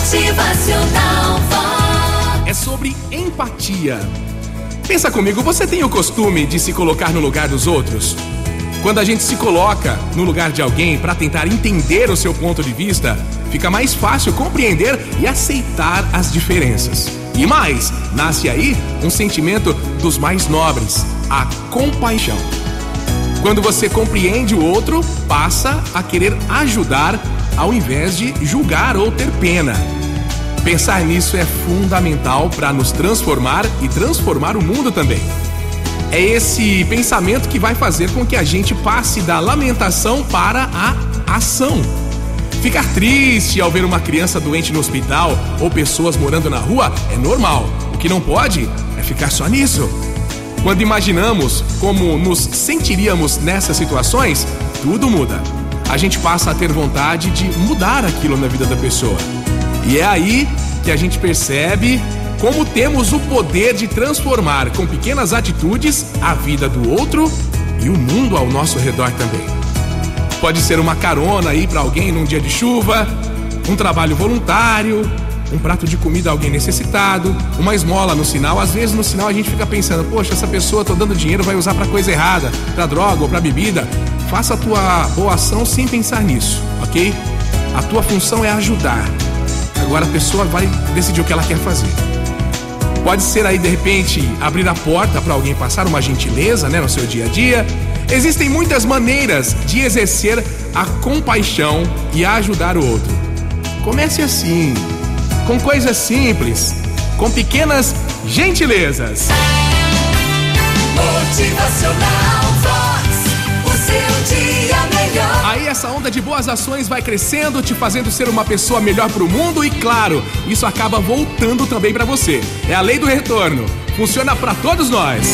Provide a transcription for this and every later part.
Motivacional Vox. É sobre empatia. Pensa comigo, você tem o costume de se colocar no lugar dos outros? Quando a gente se coloca no lugar de alguém para tentar entender o seu ponto de vista, fica mais fácil compreender e aceitar as diferenças. E mais, nasce aí um sentimento dos mais nobres, a compaixão. Quando você compreende o outro, passa a querer ajudar ao invés de julgar ou ter pena. Pensar nisso é fundamental para nos transformar e transformar o mundo também. É esse pensamento que vai fazer com que a gente passe da lamentação para a ação. Ficar triste ao ver uma criança doente no hospital ou pessoas morando na rua é normal. O que não pode é ficar só nisso. Quando imaginamos como nos sentiríamos nessas situações, tudo muda. A gente passa a ter vontade de mudar aquilo na vida da pessoa. E é aí que a gente percebe como temos o poder de transformar com pequenas atitudes a vida do outro e o mundo ao nosso redor também. Pode ser uma carona aí para alguém num dia de chuva, um trabalho voluntário, um prato de comida a alguém necessitado, uma esmola no sinal. Às vezes no sinal a gente fica pensando, poxa, essa pessoa tô dando dinheiro vai usar para coisa errada, para droga ou para bebida. Faça a tua boa ação sem pensar nisso, ok? A tua função é ajudar. Agora a pessoa vai decidir o que ela quer fazer. Pode ser aí de repente abrir a porta para alguém passar uma gentileza, né, no seu dia a dia. Existem muitas maneiras de exercer a compaixão e ajudar o outro. Comece assim, com coisas simples, com pequenas gentilezas. Essa onda de boas ações vai crescendo, te fazendo ser uma pessoa melhor pro mundo e claro, isso acaba voltando também pra você. É a lei do retorno. Funciona pra todos nós.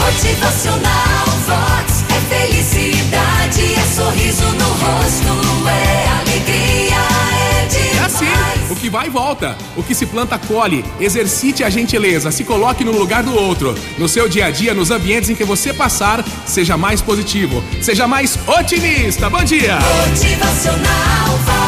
Motivacional Vox. É felicidade, é sorriso no rosto, que vai volta. O que se planta colhe. Exercite a gentileza, se coloque no lugar do outro. No seu dia a dia, nos ambientes em que você passar, seja mais positivo, seja mais otimista. Bom dia! Motivacional.